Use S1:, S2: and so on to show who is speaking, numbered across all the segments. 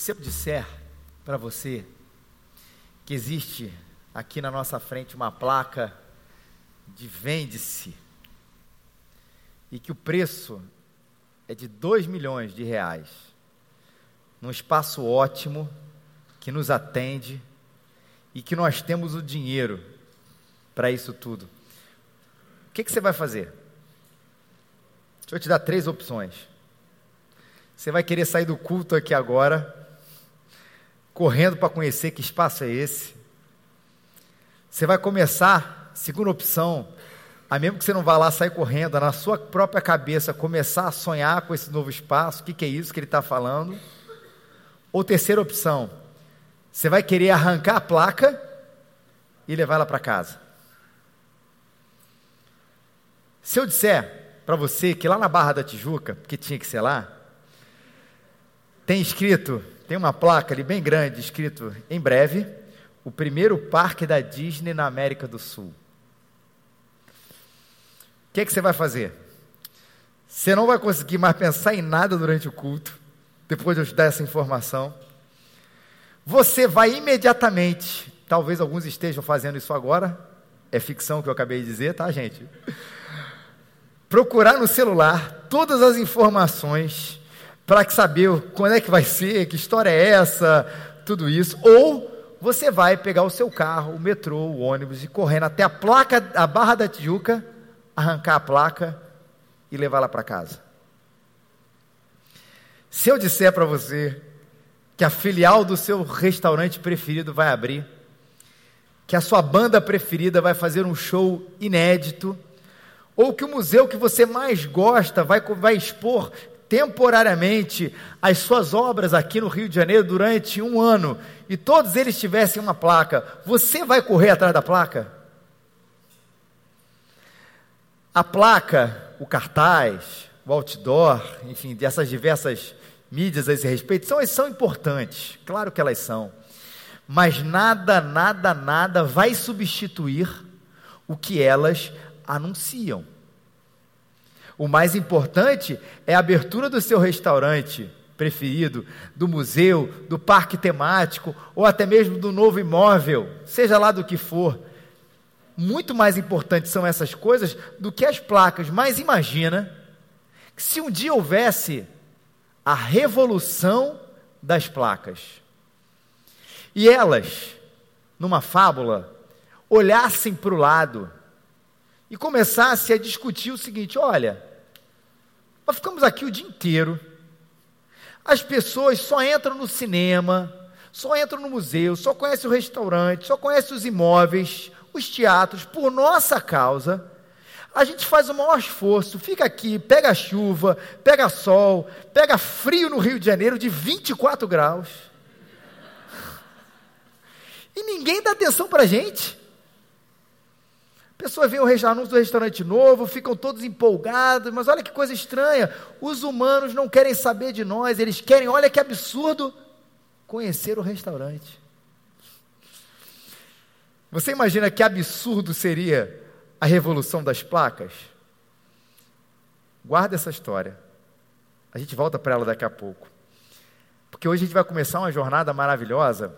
S1: se eu disser para você que existe aqui na nossa frente uma placa de vende-se e que o preço é de 2 milhões de reais, num espaço ótimo, que nos atende e que nós temos o dinheiro para isso tudo. O que, que você vai fazer? Deixa eu te dar três opções. Você vai querer sair do culto aqui agora, correndo para conhecer que espaço é esse. Você vai começar, segunda opção, a mesmo que você não vá lá sair correndo, na sua própria cabeça começar a sonhar com esse novo espaço, o que, que é isso que ele está falando. Ou terceira opção, você vai querer arrancar a placa e levar ela para casa. Se eu disser para você que lá na Barra da Tijuca, que tinha que ser lá, tem escrito, tem uma placa ali bem grande, escrito em breve, o primeiro parque da Disney na América do Sul. O que, é que você vai fazer? Você não vai conseguir mais pensar em nada durante o culto, depois de eu te dar essa informação. Você vai imediatamente, talvez alguns estejam fazendo isso agora, é ficção que eu acabei de dizer, tá, gente? Procurar no celular todas as informações para saber quando é que vai ser, que história é essa, tudo isso, ou você vai pegar o seu carro, o metrô, o ônibus e correndo até a placa, a Barra da Tijuca, arrancar a placa e levá-la para casa. Se eu disser para você que a filial do seu restaurante preferido vai abrir, que a sua banda preferida vai fazer um show inédito, ou que o museu que você mais gosta vai, vai expor temporariamente as suas obras aqui no Rio de Janeiro durante um ano e todos eles tivessem uma placa, você vai correr atrás da placa? A placa, o cartaz, o outdoor, enfim, dessas diversas mídias a esse respeito, são, são importantes, claro que elas são, mas nada, nada, nada vai substituir o que elas anunciam. O mais importante é a abertura do seu restaurante preferido, do museu, do parque temático ou até mesmo do novo imóvel, seja lá do que for. Muito mais importantes são essas coisas do que as placas. Mas imagina que se um dia houvesse a revolução das placas e elas, numa fábula, olhassem para o lado e começassem a discutir o seguinte: olha, nós ficamos aqui o dia inteiro. As pessoas só entram no cinema, só entram no museu, só conhecem o restaurante, só conhecem os imóveis, os teatros, por nossa causa. A gente faz o maior esforço, fica aqui, pega chuva, pega sol, pega frio no Rio de Janeiro de 24 graus. E ninguém dá atenção para a gente. Pessoas veem o anúncio do restaurante novo, ficam todos empolgados, mas olha que coisa estranha. Os humanos não querem saber de nós, eles querem, olha que absurdo, conhecer o restaurante. Você imagina que absurdo seria a revolução das placas? Guarda essa história. A gente volta para ela daqui a pouco. Porque hoje a gente vai começar uma jornada maravilhosa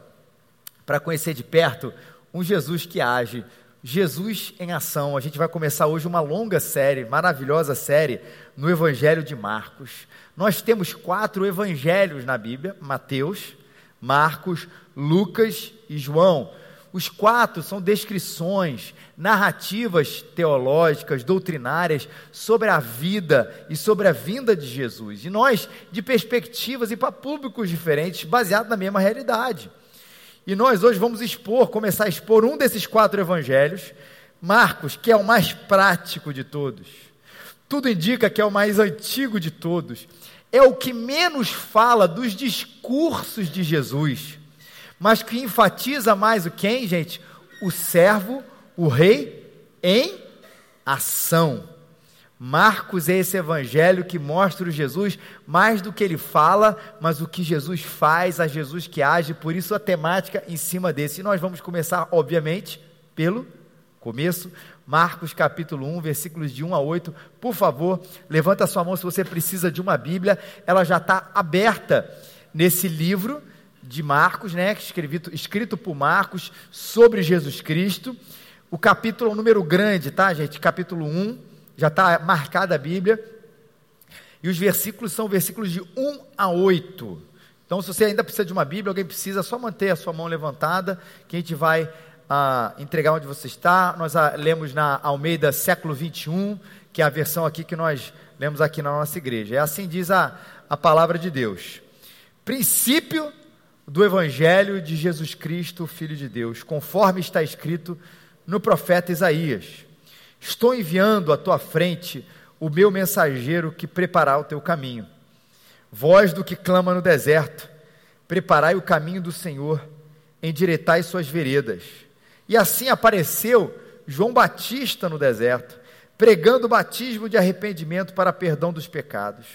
S1: para conhecer de perto um Jesus que age Jesus em ação. A gente vai começar hoje uma longa série, maravilhosa série, no Evangelho de Marcos. Nós temos quatro evangelhos na Bíblia: Mateus, Marcos, Lucas e João. Os quatro são descrições, narrativas teológicas, doutrinárias sobre a vida e sobre a vinda de Jesus. E nós, de perspectivas e para públicos diferentes, baseados na mesma realidade. E nós hoje vamos expor, começar a expor um desses quatro evangelhos, Marcos, que é o mais prático de todos. Tudo indica que é o mais antigo de todos. É o que menos fala dos discursos de Jesus, mas que enfatiza mais o quem, gente? O servo, o rei em ação. Marcos é esse evangelho que mostra o Jesus mais do que ele fala, mas o que Jesus faz, a Jesus que age, por isso a temática em cima desse. E nós vamos começar, obviamente, pelo começo, Marcos capítulo 1, versículos de 1 a 8. Por favor, levanta sua mão se você precisa de uma Bíblia, ela já está aberta nesse livro de Marcos, né, escrito, escrito por Marcos sobre Jesus Cristo. O capítulo é um número grande, tá, gente? Capítulo 1, já está marcada a Bíblia. E os versículos são versículos de 1 a 8. Então, se você ainda precisa de uma Bíblia, alguém precisa, só manter a sua mão levantada, que a gente vai ah, entregar onde você está. Nós ah, lemos na Almeida século 21, que é a versão aqui que nós lemos aqui na nossa igreja. É assim diz a, a palavra de Deus. Princípio do Evangelho de Jesus Cristo, Filho de Deus, conforme está escrito no profeta Isaías. Estou enviando à tua frente o meu mensageiro que preparar o teu caminho. Voz do que clama no deserto, preparai o caminho do Senhor, endireitai suas veredas. E assim apareceu João Batista no deserto, pregando o batismo de arrependimento para perdão dos pecados.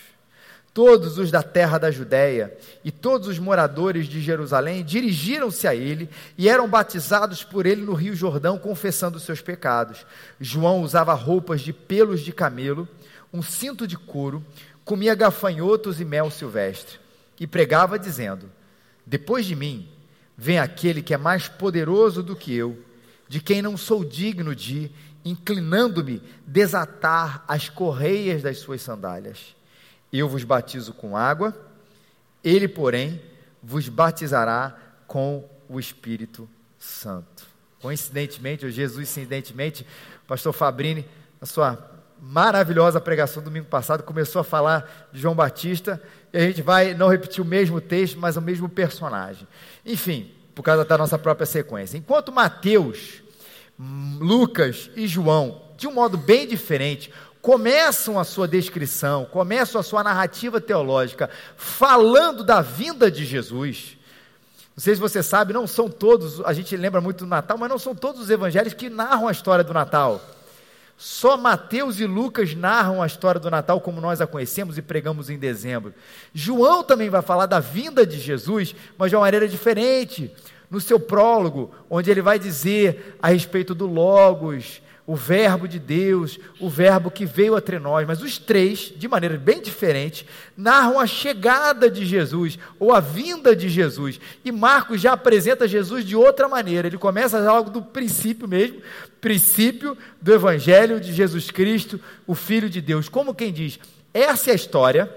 S1: Todos os da terra da Judéia e todos os moradores de Jerusalém dirigiram-se a ele e eram batizados por ele no Rio Jordão, confessando seus pecados. João usava roupas de pelos de camelo, um cinto de couro, comia gafanhotos e mel silvestre, e pregava, dizendo: Depois de mim vem aquele que é mais poderoso do que eu, de quem não sou digno de, inclinando-me, desatar as correias das suas sandálias. Eu vos batizo com água, ele, porém, vos batizará com o Espírito Santo. Coincidentemente, ou Jesus, incidentemente, o pastor Fabrini, na sua maravilhosa pregação do domingo passado, começou a falar de João Batista, e a gente vai não repetir o mesmo texto, mas o mesmo personagem. Enfim, por causa da nossa própria sequência. Enquanto Mateus, Lucas e João, de um modo bem diferente, começam a sua descrição, começam a sua narrativa teológica falando da vinda de Jesus. Não sei se você sabe, não são todos, a gente lembra muito do Natal, mas não são todos os evangelhos que narram a história do Natal. Só Mateus e Lucas narram a história do Natal como nós a conhecemos e pregamos em dezembro. João também vai falar da vinda de Jesus, mas de uma maneira diferente. No seu prólogo, onde ele vai dizer a respeito do Logos, o Verbo de Deus, o Verbo que veio entre nós, mas os três, de maneira bem diferente, narram a chegada de Jesus ou a vinda de Jesus. E Marcos já apresenta Jesus de outra maneira. Ele começa algo do princípio mesmo, princípio do Evangelho de Jesus Cristo, o Filho de Deus. Como quem diz, essa é a história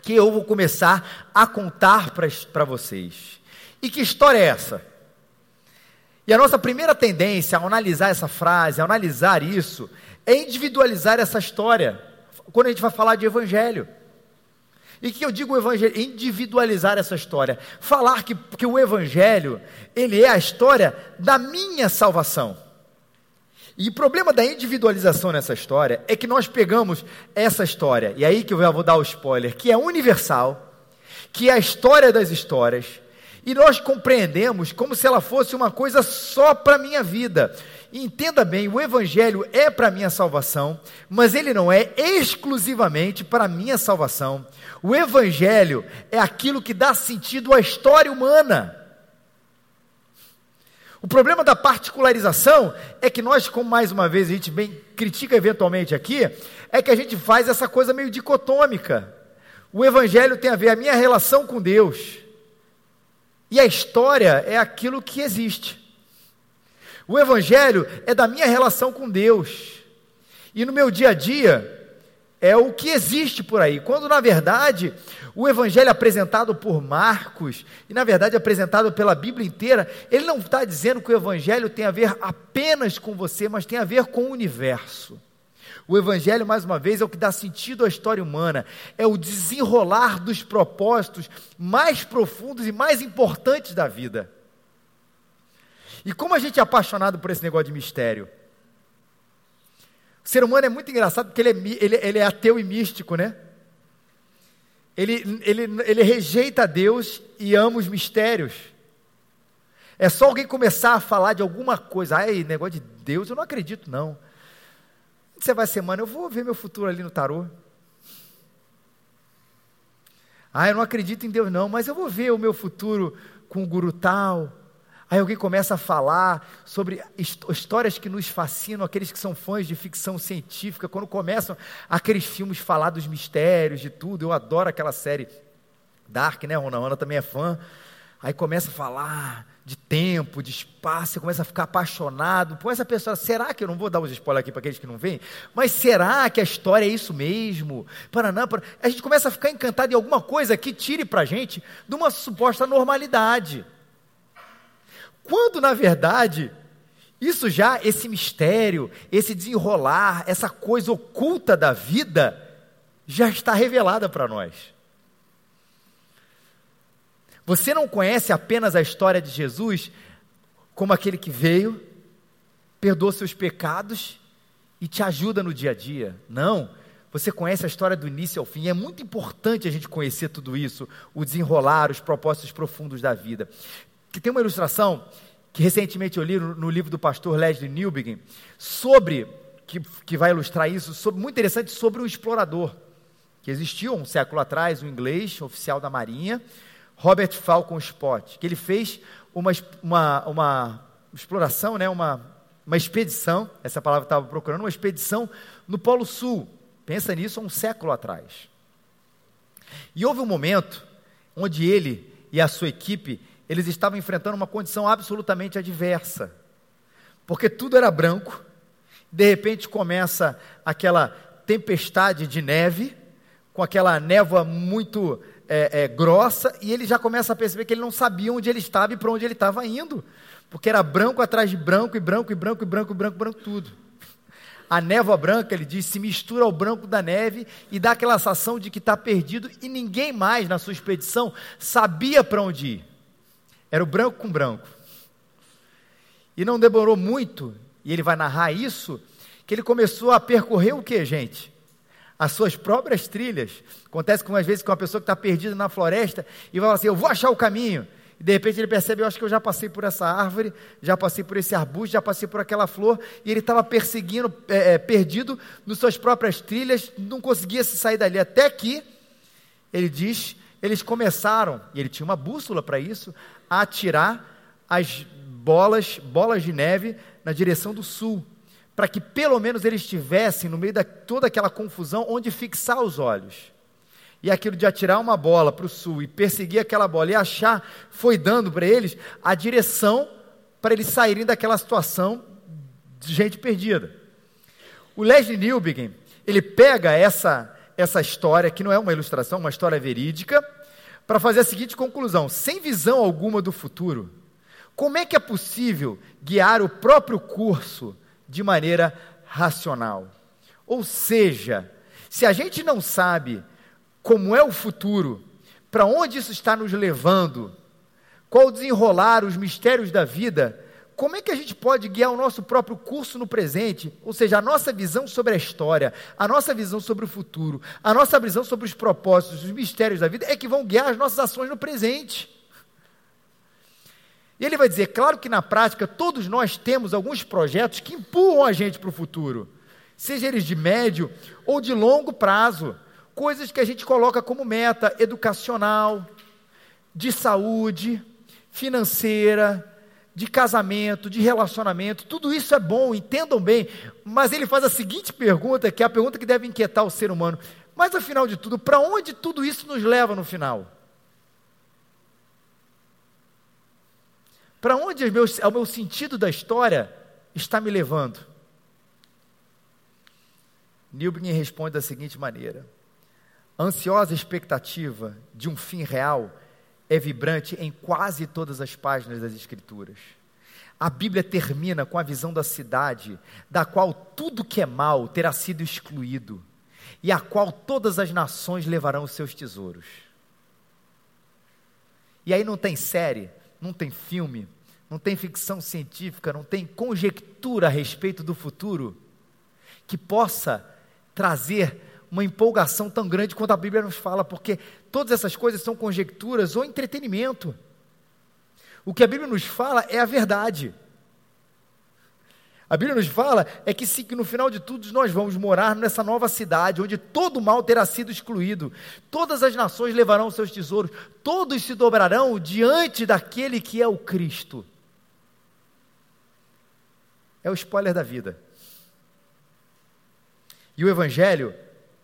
S1: que eu vou começar a contar para vocês. E que história é essa? E a nossa primeira tendência ao analisar essa frase, ao analisar isso, é individualizar essa história, quando a gente vai falar de evangelho. E que eu digo evangelho, individualizar essa história, falar que, que o evangelho, ele é a história da minha salvação. E o problema da individualização nessa história é que nós pegamos essa história, e aí que eu vou dar o spoiler, que é universal, que é a história das histórias, e nós compreendemos como se ela fosse uma coisa só para a minha vida. entenda bem, o Evangelho é para a minha salvação, mas ele não é exclusivamente para a minha salvação. O Evangelho é aquilo que dá sentido à história humana. O problema da particularização é que nós, como mais uma vez a gente bem critica eventualmente aqui, é que a gente faz essa coisa meio dicotômica. O Evangelho tem a ver a minha relação com Deus e a história é aquilo que existe. O Evangelho é da minha relação com Deus. E no meu dia a dia, é o que existe por aí. Quando, na verdade, o Evangelho apresentado por Marcos, e na verdade apresentado pela Bíblia inteira, ele não está dizendo que o Evangelho tem a ver apenas com você, mas tem a ver com o universo. O Evangelho, mais uma vez, é o que dá sentido à história humana, é o desenrolar dos propósitos mais profundos e mais importantes da vida. E como a gente é apaixonado por esse negócio de mistério? O ser humano é muito engraçado porque ele é, ele, ele é ateu e místico, né? Ele, ele, ele rejeita Deus e ama os mistérios. É só alguém começar a falar de alguma coisa, ai, negócio de Deus, eu não acredito, não você vai semana? Eu vou ver meu futuro ali no tarô. Ah, eu não acredito em Deus não, mas eu vou ver o meu futuro com o guru tal. Aí alguém começa a falar sobre histórias que nos fascinam, aqueles que são fãs de ficção científica, quando começam aqueles filmes falar dos mistérios, de tudo. Eu adoro aquela série Dark, né, Rona? A Rona também é fã. Aí começa a falar de tempo, de espaço, você começa a ficar apaixonado por essa pessoa. Será que eu não vou dar os spoilers aqui para aqueles que não vêm? Mas será que a história é isso mesmo? Paraná, para... A gente começa a ficar encantado em alguma coisa que tire para a gente de uma suposta normalidade. Quando, na verdade, isso já, esse mistério, esse desenrolar, essa coisa oculta da vida, já está revelada para nós. Você não conhece apenas a história de Jesus como aquele que veio, perdoa seus pecados e te ajuda no dia a dia. Não. Você conhece a história do início ao fim. É muito importante a gente conhecer tudo isso, o desenrolar, os propósitos profundos da vida. Que tem uma ilustração que recentemente eu li no, livro do pastor Leslie Newbegin sobre que, que vai ilustrar isso, sobre, muito interessante sobre um explorador que existiu um século atrás, um inglês oficial da Marinha, Robert Falcon Scott, que ele fez uma, uma, uma exploração, né, uma, uma expedição, essa palavra estava procurando, uma expedição no Polo Sul. Pensa nisso há um século atrás. E houve um momento onde ele e a sua equipe, eles estavam enfrentando uma condição absolutamente adversa. Porque tudo era branco, de repente começa aquela tempestade de neve, com aquela névoa muito é, é, grossa e ele já começa a perceber que ele não sabia onde ele estava e para onde ele estava indo, porque era branco atrás de branco, e branco, e branco, e branco, e branco, branco, tudo. A névoa branca, ele diz, se mistura ao branco da neve e dá aquela sensação de que está perdido e ninguém mais na sua expedição sabia para onde ir. Era o branco com branco. E não demorou muito, e ele vai narrar isso, que ele começou a percorrer o que, gente? As suas próprias trilhas. Acontece com às vezes com uma pessoa que está perdida na floresta e vai assim, eu vou achar o caminho. E de repente ele percebe, eu acho que eu já passei por essa árvore, já passei por esse arbusto, já passei por aquela flor, e ele estava perseguindo, é, é, perdido nas suas próprias trilhas, não conseguia se sair dali. Até que, ele diz, eles começaram, e ele tinha uma bússola para isso, a atirar as bolas, bolas de neve na direção do sul para que pelo menos eles estivessem no meio de toda aquela confusão onde fixar os olhos. E aquilo de atirar uma bola para o sul e perseguir aquela bola e achar, foi dando para eles a direção para eles saírem daquela situação de gente perdida. O Leslie Newbegin, ele pega essa, essa história, que não é uma ilustração, uma história verídica, para fazer a seguinte conclusão: sem visão alguma do futuro, como é que é possível guiar o próprio curso de maneira racional. Ou seja, se a gente não sabe como é o futuro, para onde isso está nos levando, qual desenrolar os mistérios da vida, como é que a gente pode guiar o nosso próprio curso no presente? Ou seja, a nossa visão sobre a história, a nossa visão sobre o futuro, a nossa visão sobre os propósitos, os mistérios da vida é que vão guiar as nossas ações no presente. E ele vai dizer, claro que na prática todos nós temos alguns projetos que empurram a gente para o futuro, seja eles de médio ou de longo prazo, coisas que a gente coloca como meta educacional, de saúde, financeira, de casamento, de relacionamento, tudo isso é bom, entendam bem, mas ele faz a seguinte pergunta, que é a pergunta que deve inquietar o ser humano: mas afinal de tudo, para onde tudo isso nos leva no final? Para onde o meu, o meu sentido da história está me levando? Newbegin responde da seguinte maneira: ansiosa expectativa de um fim real é vibrante em quase todas as páginas das Escrituras. A Bíblia termina com a visão da cidade, da qual tudo que é mal terá sido excluído, e a qual todas as nações levarão os seus tesouros. E aí não tem série, não tem filme, não tem ficção científica, não tem conjectura a respeito do futuro que possa trazer uma empolgação tão grande quanto a Bíblia nos fala, porque todas essas coisas são conjecturas ou entretenimento. O que a Bíblia nos fala é a verdade. A Bíblia nos fala é que, se, que no final de tudo nós vamos morar nessa nova cidade, onde todo mal terá sido excluído, todas as nações levarão seus tesouros, todos se dobrarão diante daquele que é o Cristo. É o spoiler da vida. E o Evangelho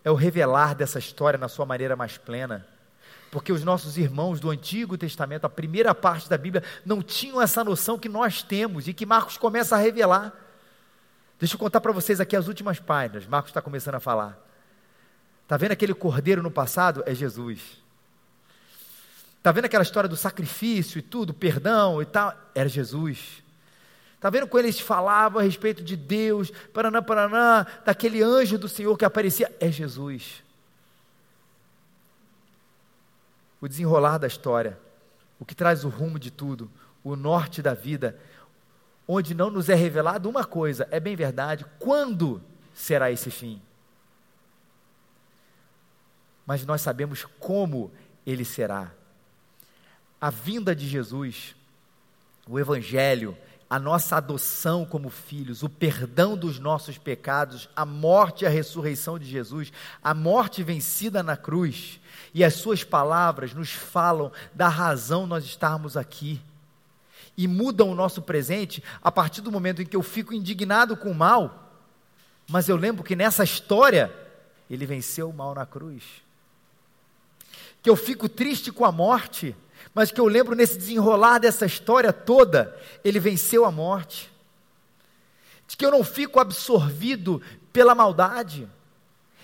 S1: é o revelar dessa história na sua maneira mais plena. porque os nossos irmãos do Antigo Testamento, a primeira parte da Bíblia, não tinham essa noção que nós temos e que Marcos começa a revelar. Deixa eu contar para vocês aqui as últimas páginas. Marcos está começando a falar. Está vendo aquele cordeiro no passado? É Jesus. Está vendo aquela história do sacrifício e tudo, perdão e tal? Era Jesus. Está vendo quando eles falavam a respeito de Deus, paraná, paraná, daquele anjo do Senhor que aparecia? É Jesus. O desenrolar da história, o que traz o rumo de tudo, o norte da vida, onde não nos é revelado uma coisa, é bem verdade, quando será esse fim? Mas nós sabemos como ele será. A vinda de Jesus, o Evangelho, a nossa adoção como filhos, o perdão dos nossos pecados, a morte e a ressurreição de Jesus, a morte vencida na cruz, e as suas palavras nos falam da razão nós estarmos aqui e mudam o nosso presente a partir do momento em que eu fico indignado com o mal, mas eu lembro que nessa história ele venceu o mal na cruz. Que eu fico triste com a morte, mas que eu lembro nesse desenrolar dessa história toda, ele venceu a morte. De que eu não fico absorvido pela maldade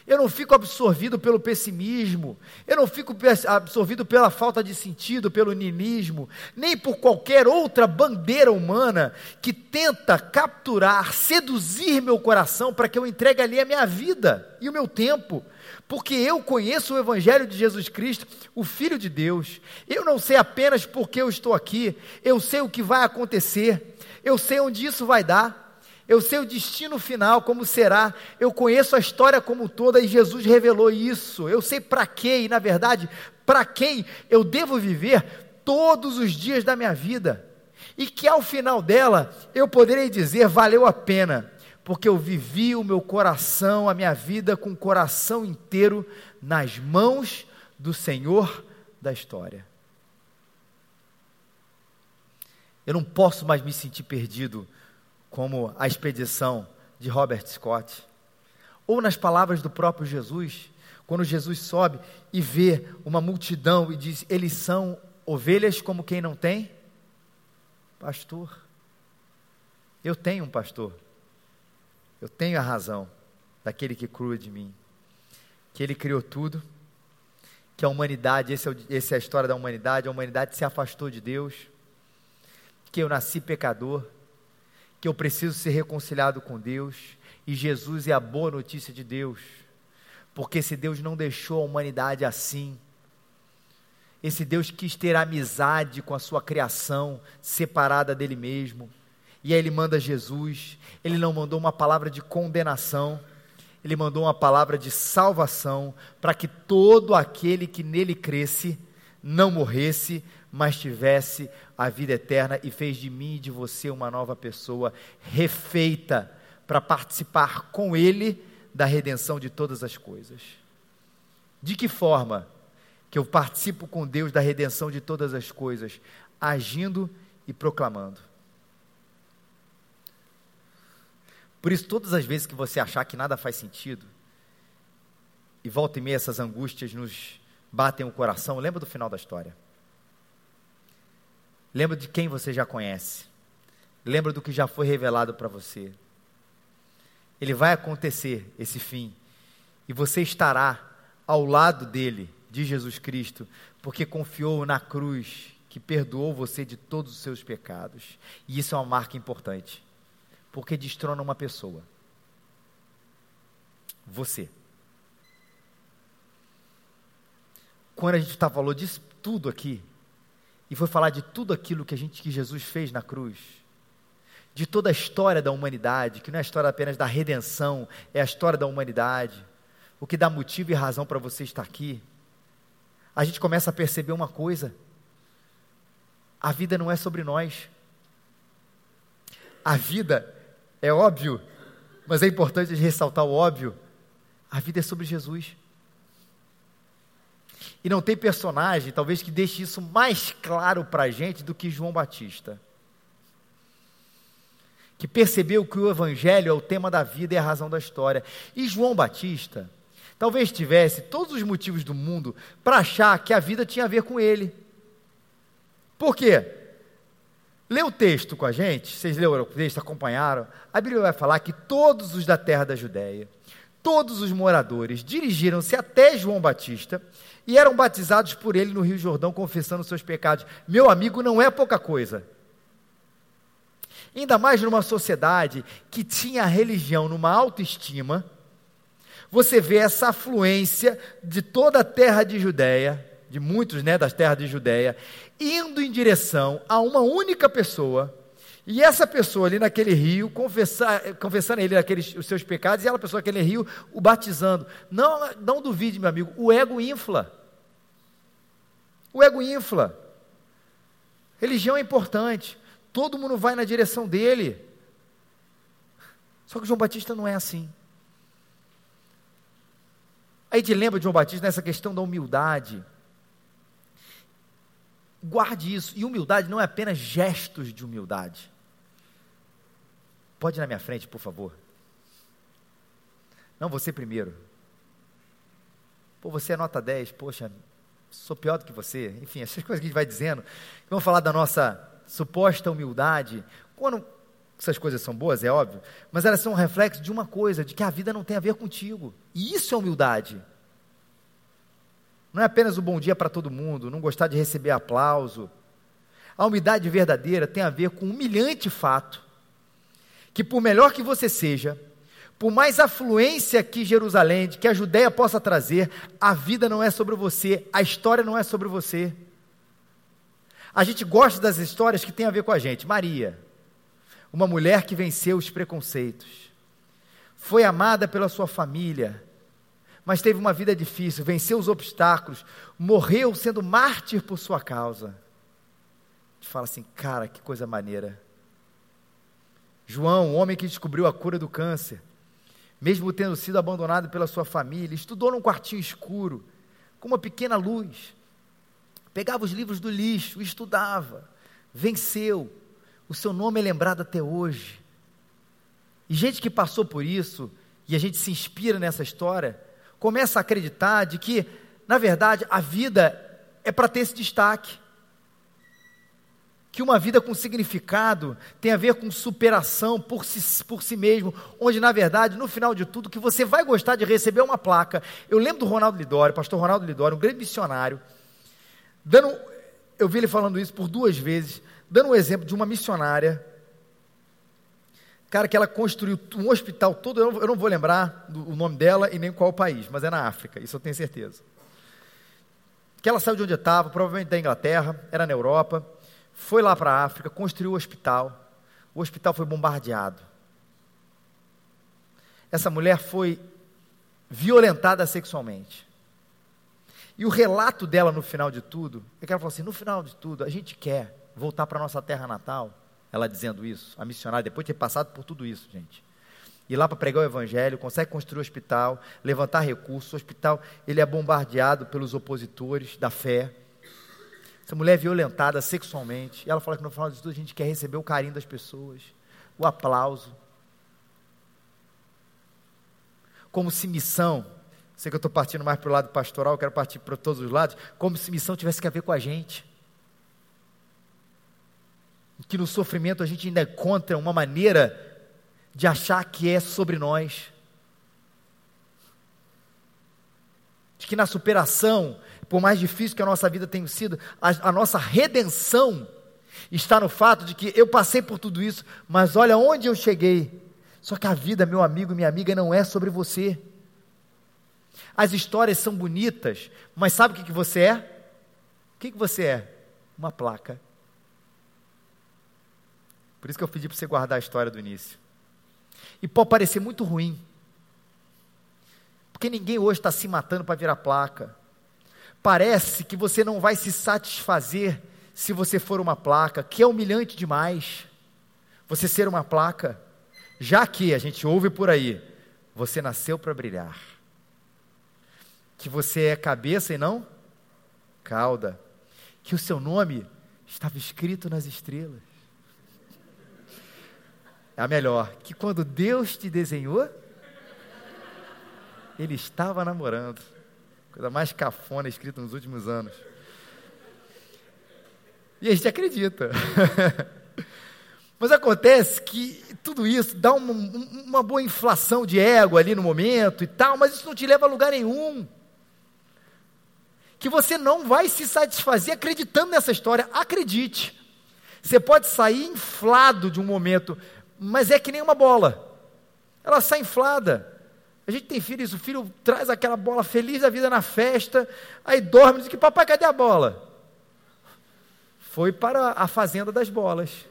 S1: eu não fico absorvido pelo pessimismo, eu não fico absorvido pela falta de sentido, pelo ninismo, nem por qualquer outra bandeira humana que tenta capturar, seduzir meu coração para que eu entregue ali a minha vida e o meu tempo. Porque eu conheço o Evangelho de Jesus Cristo, o Filho de Deus. Eu não sei apenas porque eu estou aqui, eu sei o que vai acontecer, eu sei onde isso vai dar. Eu sei o destino final, como será. Eu conheço a história como toda e Jesus revelou isso. Eu sei para quê e, na verdade, para quem eu devo viver todos os dias da minha vida. E que ao final dela eu poderei dizer: valeu a pena, porque eu vivi o meu coração, a minha vida com o coração inteiro nas mãos do Senhor da história. Eu não posso mais me sentir perdido como a expedição de Robert Scott, ou nas palavras do próprio Jesus, quando Jesus sobe e vê uma multidão e diz: Eles são ovelhas como quem não tem pastor. Eu tenho um pastor. Eu tenho a razão daquele que crua de mim. Que ele criou tudo, que a humanidade, essa é, essa é a história da humanidade, a humanidade se afastou de Deus, que eu nasci pecador, que eu preciso ser reconciliado com Deus, e Jesus é a boa notícia de Deus, porque esse Deus não deixou a humanidade assim, esse Deus quis ter amizade com a sua criação, separada dele mesmo, e aí ele manda Jesus, ele não mandou uma palavra de condenação, ele mandou uma palavra de salvação, para que todo aquele que nele cresce não morresse, mas tivesse a vida eterna e fez de mim e de você uma nova pessoa, refeita, para participar com Ele da redenção de todas as coisas. De que forma que eu participo com Deus da redenção de todas as coisas? Agindo e proclamando. Por isso, todas as vezes que você achar que nada faz sentido, e volta e meia essas angústias nos batem o coração, lembra do final da história. Lembra de quem você já conhece. Lembra do que já foi revelado para você. Ele vai acontecer esse fim. E você estará ao lado dele, de Jesus Cristo, porque confiou na cruz que perdoou você de todos os seus pecados. E isso é uma marca importante, porque destrona uma pessoa. Você. Quando a gente está falando disso tudo aqui, e foi falar de tudo aquilo que a gente que Jesus fez na cruz, de toda a história da humanidade, que não é a história apenas da redenção, é a história da humanidade, o que dá motivo e razão para você estar aqui. A gente começa a perceber uma coisa: a vida não é sobre nós. A vida é óbvio, mas é importante ressaltar o óbvio. A vida é sobre Jesus. E não tem personagem, talvez, que deixe isso mais claro para a gente do que João Batista. Que percebeu que o Evangelho é o tema da vida e a razão da história. E João Batista Talvez tivesse todos os motivos do mundo para achar que a vida tinha a ver com ele. Por quê? Lê o texto com a gente, vocês leram o texto, acompanharam. A Bíblia vai falar que todos os da terra da Judéia, todos os moradores, dirigiram-se até João Batista e eram batizados por ele no Rio Jordão, confessando seus pecados. Meu amigo, não é pouca coisa. Ainda mais numa sociedade que tinha a religião numa autoestima, você vê essa afluência de toda a terra de Judéia, de muitos né, das terras de Judéia, indo em direção a uma única pessoa, e essa pessoa ali naquele rio, confessar, confessando ele aqueles, os seus pecados, e ela pessoa naquele rio o batizando. Não, não duvide, meu amigo, o ego infla. O ego infla. Religião é importante. Todo mundo vai na direção dele. Só que João Batista não é assim. Aí te lembra de João Batista nessa questão da humildade. Guarde isso. E humildade não é apenas gestos de humildade. Pode ir na minha frente, por favor. Não, você primeiro. Pô, você é nota 10, poxa, sou pior do que você. Enfim, essas coisas que a gente vai dizendo. Vamos falar da nossa suposta humildade. Quando essas coisas são boas, é óbvio, mas elas são um reflexo de uma coisa, de que a vida não tem a ver contigo. E isso é humildade. Não é apenas o bom dia para todo mundo, não gostar de receber aplauso. A humildade verdadeira tem a ver com o humilhante fato que por melhor que você seja, por mais afluência que Jerusalém, que a Judéia possa trazer, a vida não é sobre você, a história não é sobre você. A gente gosta das histórias que têm a ver com a gente. Maria, uma mulher que venceu os preconceitos, foi amada pela sua família, mas teve uma vida difícil, venceu os obstáculos, morreu sendo mártir por sua causa. A gente fala assim, cara, que coisa maneira. João, o homem que descobriu a cura do câncer, mesmo tendo sido abandonado pela sua família, estudou num quartinho escuro, com uma pequena luz, pegava os livros do lixo, estudava, venceu, o seu nome é lembrado até hoje. E gente que passou por isso, e a gente se inspira nessa história, começa a acreditar de que, na verdade, a vida é para ter esse destaque que uma vida com significado tem a ver com superação por si, por si mesmo, onde na verdade, no final de tudo, que você vai gostar de receber uma placa. Eu lembro do Ronaldo Lidório, pastor Ronaldo Lidório, um grande missionário, dando, eu vi ele falando isso por duas vezes, dando um exemplo de uma missionária, cara, que ela construiu um hospital todo, eu não, eu não vou lembrar do, o nome dela e nem qual país, mas é na África, isso eu tenho certeza. Que ela saiu de onde estava, provavelmente da Inglaterra, era na Europa, foi lá para a África, construiu o hospital. O hospital foi bombardeado. Essa mulher foi violentada sexualmente. E o relato dela no final de tudo, é que ela falou assim: no final de tudo, a gente quer voltar para a nossa terra natal. Ela dizendo isso, a missionária, depois de ter passado por tudo isso, gente. Ir lá para pregar o evangelho, consegue construir o hospital, levantar recursos. O hospital ele é bombardeado pelos opositores da fé. Essa mulher é violentada sexualmente. E ela fala que no final de tudo a gente quer receber o carinho das pessoas, o aplauso. Como se missão, sei que eu estou partindo mais para o lado pastoral, quero partir para todos os lados, como se missão tivesse que ver com a gente. Que no sofrimento a gente ainda encontra uma maneira de achar que é sobre nós. De que na superação por mais difícil que a nossa vida tenha sido, a, a nossa redenção está no fato de que eu passei por tudo isso, mas olha onde eu cheguei. Só que a vida, meu amigo e minha amiga, não é sobre você. As histórias são bonitas, mas sabe o que, que você é? O que, que você é? Uma placa. Por isso que eu pedi para você guardar a história do início. E pode parecer muito ruim. Porque ninguém hoje está se matando para virar placa. Parece que você não vai se satisfazer se você for uma placa, que é humilhante demais. Você ser uma placa, já que a gente ouve por aí, você nasceu para brilhar. Que você é cabeça e não cauda. Que o seu nome estava escrito nas estrelas. É a melhor. Que quando Deus te desenhou, Ele estava namorando. Coisa mais cafona escrita nos últimos anos. E a gente acredita. Mas acontece que tudo isso dá uma, uma, boa inflação de ego ali no momento e tal, mas isso não te leva a lugar nenhum. Que você não vai se satisfazer acreditando nessa história. Acredite. Você pode sair inflado de um momento, mas é que nem uma bola. Ela sai inflada. A gente tem filhos, o filho traz aquela bola feliz da vida na festa, aí dorme e diz que papai, cadê a bola? Foi para a fazenda das bolas.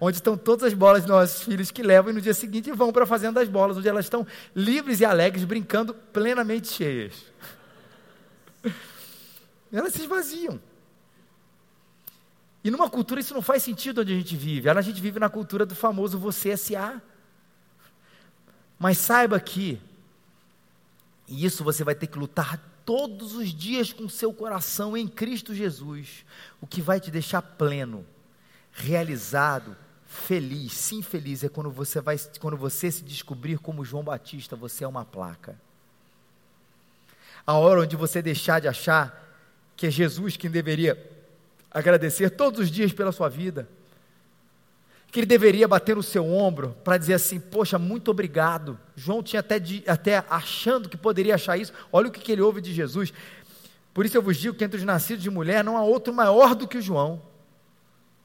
S1: Onde estão todas as bolas dos nossos filhos que levam e no dia seguinte vão para a fazenda das bolas, onde elas estão livres e alegres, brincando plenamente cheias. Elas se esvaziam. E numa cultura isso não faz sentido onde a gente vive. A gente vive na cultura do famoso você SA. Mas saiba que, e isso você vai ter que lutar todos os dias com seu coração em Cristo Jesus, o que vai te deixar pleno, realizado, feliz, sim feliz, é quando você vai, quando você se descobrir como João Batista, você é uma placa. A hora onde você deixar de achar que é Jesus quem deveria agradecer todos os dias pela sua vida, que ele deveria bater no seu ombro para dizer assim: Poxa, muito obrigado. João tinha até, de, até achando que poderia achar isso. Olha o que, que ele ouve de Jesus. Por isso eu vos digo que entre os nascidos de mulher não há outro maior do que o João.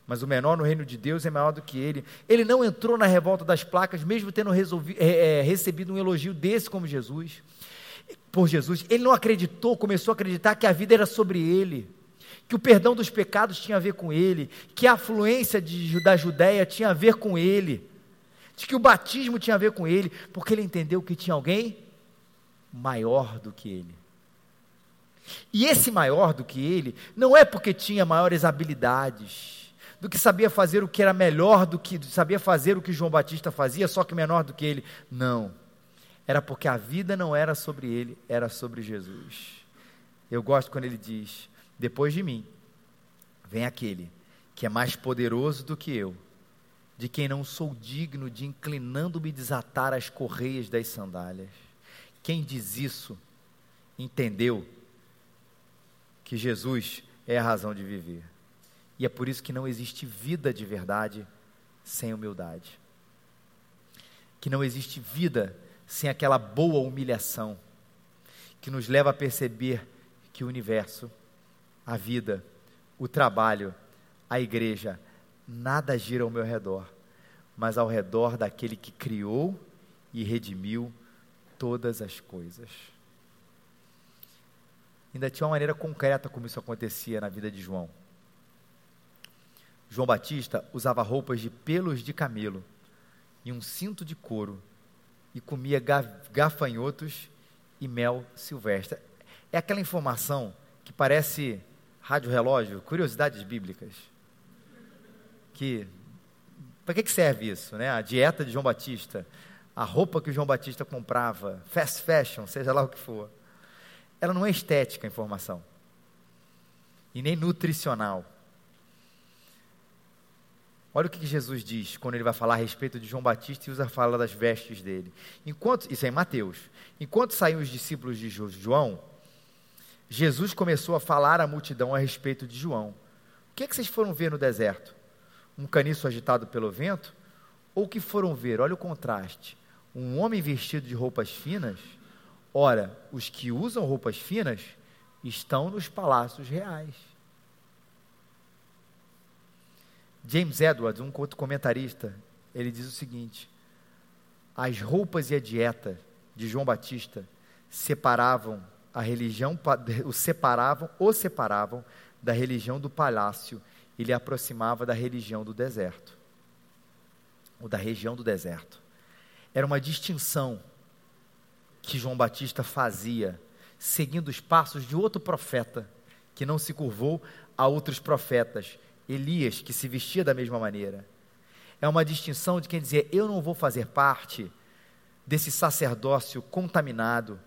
S1: Mas o menor no reino de Deus é maior do que ele. Ele não entrou na revolta das placas, mesmo tendo resolvi, é, é, recebido um elogio desse como Jesus. Por Jesus. Ele não acreditou, começou a acreditar que a vida era sobre ele que o perdão dos pecados tinha a ver com ele, que a afluência de, da Judéia tinha a ver com ele, de que o batismo tinha a ver com ele, porque ele entendeu que tinha alguém maior do que ele. E esse maior do que ele, não é porque tinha maiores habilidades, do que sabia fazer o que era melhor do que sabia fazer o que João Batista fazia, só que menor do que ele. Não. Era porque a vida não era sobre ele, era sobre Jesus. Eu gosto quando ele diz: depois de mim, vem aquele que é mais poderoso do que eu, de quem não sou digno de inclinando-me desatar as correias das sandálias. Quem diz isso entendeu que Jesus é a razão de viver. E é por isso que não existe vida de verdade sem humildade. Que não existe vida sem aquela boa humilhação que nos leva a perceber que o universo a vida, o trabalho, a igreja, nada gira ao meu redor, mas ao redor daquele que criou e redimiu todas as coisas. Ainda tinha uma maneira concreta como isso acontecia na vida de João. João Batista usava roupas de pelos de camelo e um cinto de couro e comia gafanhotos e mel silvestre. É aquela informação que parece rádio relógio, curiosidades bíblicas. Que para que, serve isso, né? A dieta de João Batista, a roupa que o João Batista comprava, fast fashion, seja lá o que for. Ela não é estética a informação. E nem nutricional. Olha o que Jesus diz quando ele vai falar a respeito de João Batista e usa a fala das vestes dele. Enquanto, isso é em Mateus. Enquanto saíam os discípulos de João, Jesus começou a falar à multidão a respeito de João. O que, é que vocês foram ver no deserto? Um caniço agitado pelo vento? Ou o que foram ver? Olha o contraste. Um homem vestido de roupas finas? Ora, os que usam roupas finas estão nos palácios reais. James Edwards, um outro comentarista, ele diz o seguinte: as roupas e a dieta de João Batista separavam a religião o separavam, o separavam da religião do palácio e lhe aproximava da religião do deserto, ou da região do deserto. Era uma distinção que João Batista fazia, seguindo os passos de outro profeta, que não se curvou a outros profetas, Elias, que se vestia da mesma maneira. É uma distinção de quem dizia: Eu não vou fazer parte desse sacerdócio contaminado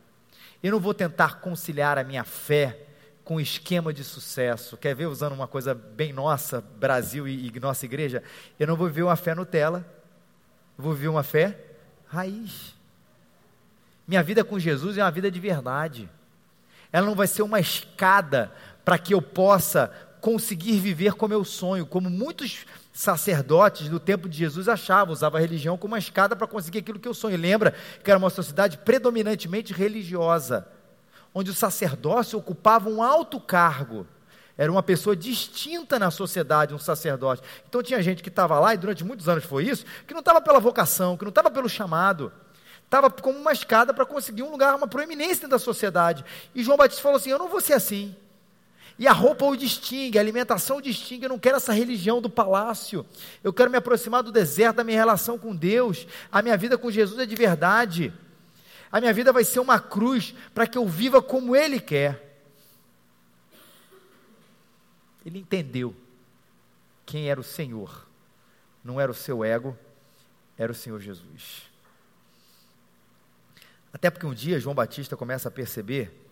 S1: eu não vou tentar conciliar a minha fé com o esquema de sucesso. Quer ver usando uma coisa bem nossa, Brasil e, e nossa igreja? Eu não vou viver uma fé Nutella, vou viver uma fé raiz. Minha vida com Jesus é uma vida de verdade. Ela não vai ser uma escada para que eu possa conseguir viver como eu sonho, como muitos sacerdotes do tempo de Jesus achavam, usava a religião como uma escada para conseguir aquilo que eu sonho. Lembra que era uma sociedade predominantemente religiosa, onde o sacerdócio ocupava um alto cargo. Era uma pessoa distinta na sociedade, um sacerdote. Então tinha gente que estava lá, e durante muitos anos foi isso, que não estava pela vocação, que não estava pelo chamado, estava como uma escada para conseguir um lugar, uma proeminência da sociedade. E João Batista falou assim: Eu não vou ser assim. E a roupa o distingue, a alimentação o distingue. Eu não quero essa religião do palácio. Eu quero me aproximar do deserto, da minha relação com Deus. A minha vida com Jesus é de verdade. A minha vida vai ser uma cruz para que eu viva como Ele quer. Ele entendeu quem era o Senhor. Não era o seu ego, era o Senhor Jesus. Até porque um dia João Batista começa a perceber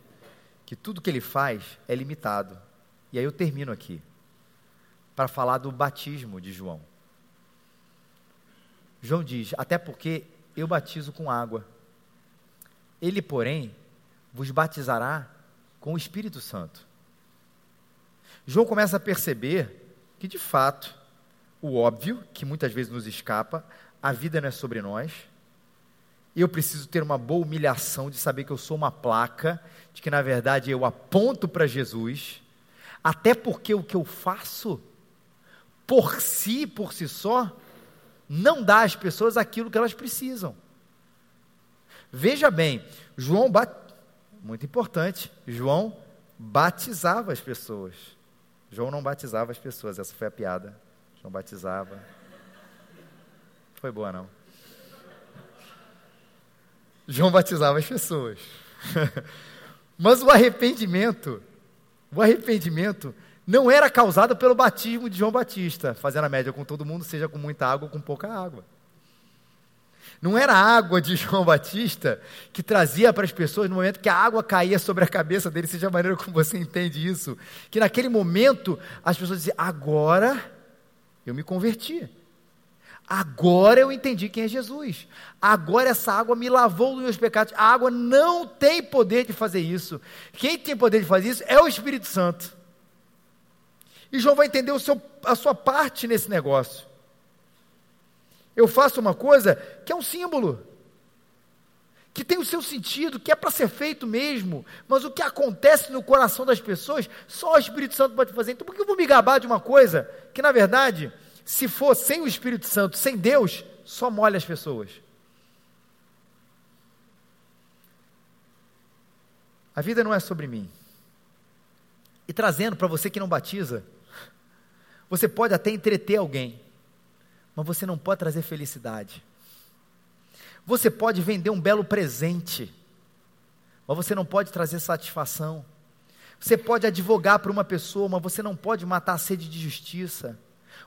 S1: que tudo que ele faz é limitado. E aí eu termino aqui, para falar do batismo de João. João diz: Até porque eu batizo com água. Ele, porém, vos batizará com o Espírito Santo. João começa a perceber que, de fato, o óbvio, que muitas vezes nos escapa, a vida não é sobre nós, eu preciso ter uma boa humilhação de saber que eu sou uma placa, de que na verdade eu aponto para Jesus, até porque o que eu faço, por si, por si só, não dá às pessoas aquilo que elas precisam. Veja bem, João, bat... muito importante, João batizava as pessoas. João não batizava as pessoas, essa foi a piada. João batizava. Foi boa não. João batizava as pessoas. Mas o arrependimento, o arrependimento não era causado pelo batismo de João Batista, fazendo a média com todo mundo, seja com muita água ou com pouca água. Não era a água de João Batista que trazia para as pessoas no momento que a água caía sobre a cabeça dele, seja a maneira como você entende isso, que naquele momento as pessoas diziam: agora eu me converti. Agora eu entendi quem é Jesus. Agora essa água me lavou dos meus pecados. A água não tem poder de fazer isso. Quem tem poder de fazer isso é o Espírito Santo. E João vai entender seu, a sua parte nesse negócio. Eu faço uma coisa que é um símbolo, que tem o seu sentido, que é para ser feito mesmo, mas o que acontece no coração das pessoas, só o Espírito Santo pode fazer. Então, por que eu vou me gabar de uma coisa que, na verdade, se for sem o Espírito Santo, sem Deus, só molha as pessoas. A vida não é sobre mim. E trazendo para você que não batiza, você pode até entreter alguém, mas você não pode trazer felicidade. Você pode vender um belo presente, mas você não pode trazer satisfação. Você pode advogar para uma pessoa, mas você não pode matar a sede de justiça.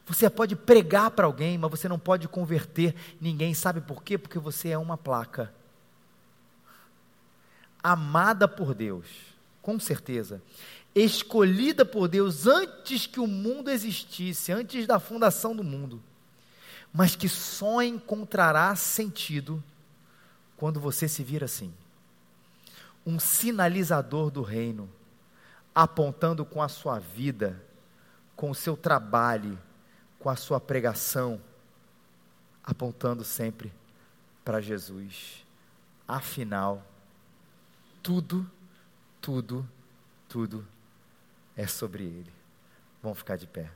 S1: Você pode pregar para alguém, mas você não pode converter ninguém. Sabe por quê? Porque você é uma placa. Amada por Deus, com certeza. Escolhida por Deus antes que o mundo existisse, antes da fundação do mundo. Mas que só encontrará sentido quando você se vir assim um sinalizador do reino, apontando com a sua vida, com o seu trabalho, com a sua pregação, apontando sempre para Jesus. Afinal, tudo, tudo, tudo é sobre Ele. Vamos ficar de pé.